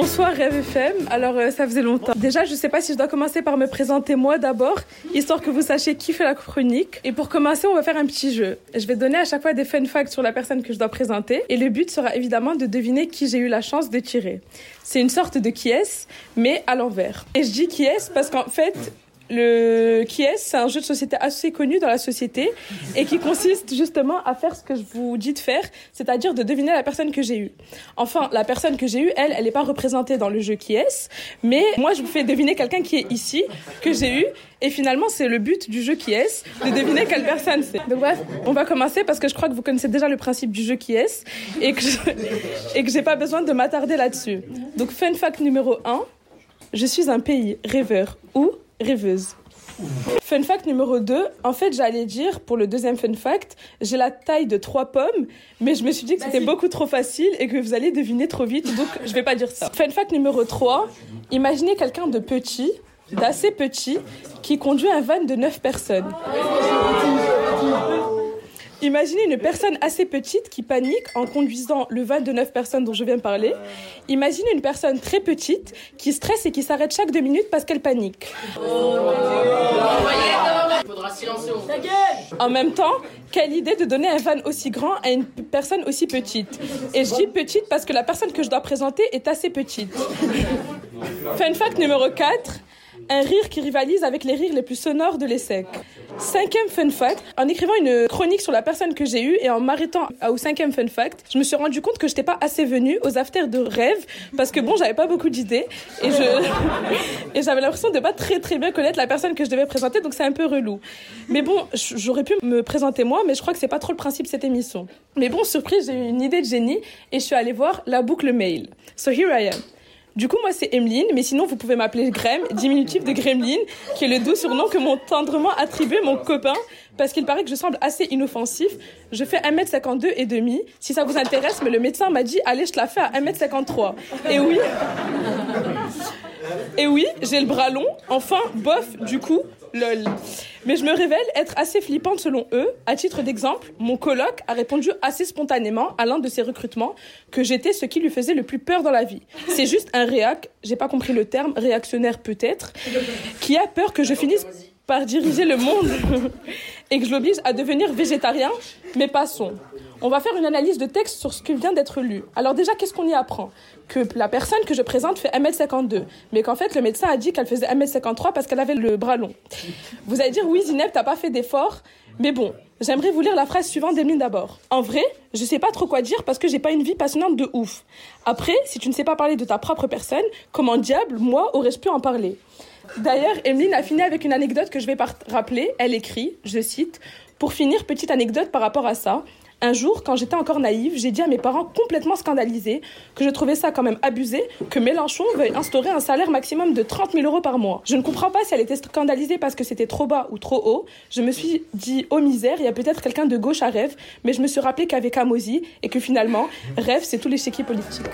Bonsoir Rêve FM. Alors euh, ça faisait longtemps. Déjà, je sais pas si je dois commencer par me présenter moi d'abord, histoire que vous sachiez qui fait la chronique. Et pour commencer, on va faire un petit jeu. Je vais donner à chaque fois des fun facts sur la personne que je dois présenter. Et le but sera évidemment de deviner qui j'ai eu la chance de tirer. C'est une sorte de qui est, mais à l'envers. Et je dis qui est parce qu'en fait, le qui est, c'est un jeu de société assez connu dans la société et qui consiste justement à faire ce que je vous dis de faire, c'est-à-dire de deviner la personne que j'ai eue. Enfin, la personne que j'ai eue, elle, elle n'est pas représentée dans le jeu qui est, mais moi je vous fais deviner quelqu'un qui est ici, que j'ai eu, et finalement c'est le but du jeu qui est, de deviner quelle personne c'est. Donc bref, on va commencer parce que je crois que vous connaissez déjà le principe du jeu qui est et que je, et que j'ai pas besoin de m'attarder là-dessus. Donc fun fact numéro 1, je suis un pays rêveur ou rêveuse. Fun fact numéro 2, en fait j'allais dire pour le deuxième fun fact, j'ai la taille de trois pommes, mais je me suis dit que c'était beaucoup trop facile et que vous allez deviner trop vite, donc je vais pas dire ça. Fun fact numéro 3, imaginez quelqu'un de petit, d'assez petit, qui conduit un van de 9 personnes. Imaginez une personne assez petite qui panique en conduisant le van de 9 personnes dont je viens de parler. Imaginez une personne très petite qui stresse et qui s'arrête chaque deux minutes parce qu'elle panique. En même temps, quelle idée de donner un van aussi grand à une personne aussi petite. Et je dis petite parce que la personne que je dois présenter est assez petite. Fun fact numéro 4. Un rire qui rivalise avec les rires les plus sonores de l'ESSEC. Cinquième fun fact, en écrivant une chronique sur la personne que j'ai eue et en m'arrêtant au cinquième fun fact, je me suis rendu compte que j'étais pas assez venue aux afters de rêve parce que bon, j'avais pas beaucoup d'idées et je et j'avais l'impression de pas très très bien connaître la personne que je devais présenter, donc c'est un peu relou. Mais bon, j'aurais pu me présenter moi, mais je crois que c'est pas trop le principe de cette émission. Mais bon, surprise, j'ai eu une idée de génie et je suis allée voir la boucle mail. So here I am. Du coup, moi, c'est Emeline, mais sinon, vous pouvez m'appeler Grem, diminutif de Gremlin, qui est le doux surnom que m'ont tendrement attribué mon copain, parce qu'il paraît que je semble assez inoffensif. Je fais 1m52 et demi. Si ça vous intéresse, mais le médecin m'a dit, allez, je te la fais à 1m53. Et oui. Et oui, j'ai le bras long. Enfin, bof, du coup, lol. Mais je me révèle être assez flippante selon eux. À titre d'exemple, mon coloc a répondu assez spontanément à l'un de ses recrutements que j'étais ce qui lui faisait le plus peur dans la vie. C'est juste un réac, j'ai pas compris le terme, réactionnaire peut-être, qui a peur que je finisse par diriger le monde et que je l'oblige à devenir végétarien, mais passons. On va faire une analyse de texte sur ce qui vient d'être lu. Alors déjà, qu'est-ce qu'on y apprend? Que la personne que je présente fait 1m52, mais qu'en fait, le médecin a dit qu'elle faisait 1m53 parce qu'elle avait le bras long. Vous allez dire, oui, Zineb, t'as pas fait d'effort, mais bon, j'aimerais vous lire la phrase suivante d'Emeline d'abord. En vrai, je sais pas trop quoi dire parce que j'ai pas une vie passionnante de ouf. Après, si tu ne sais pas parler de ta propre personne, comment diable, moi, aurais-je pu en parler? D'ailleurs, Emeline a fini avec une anecdote que je vais rappeler. Elle écrit, je cite, Pour finir, petite anecdote par rapport à ça. Un jour, quand j'étais encore naïve, j'ai dit à mes parents complètement scandalisés que je trouvais ça quand même abusé que Mélenchon veuille instaurer un salaire maximum de 30 000 euros par mois. Je ne comprends pas si elle était scandalisée parce que c'était trop bas ou trop haut. Je me suis dit, oh misère, il y a peut-être quelqu'un de gauche à rêve, mais je me suis rappelé qu'avec Amosi et que finalement, rêve, c'est tous les chéquis politiques.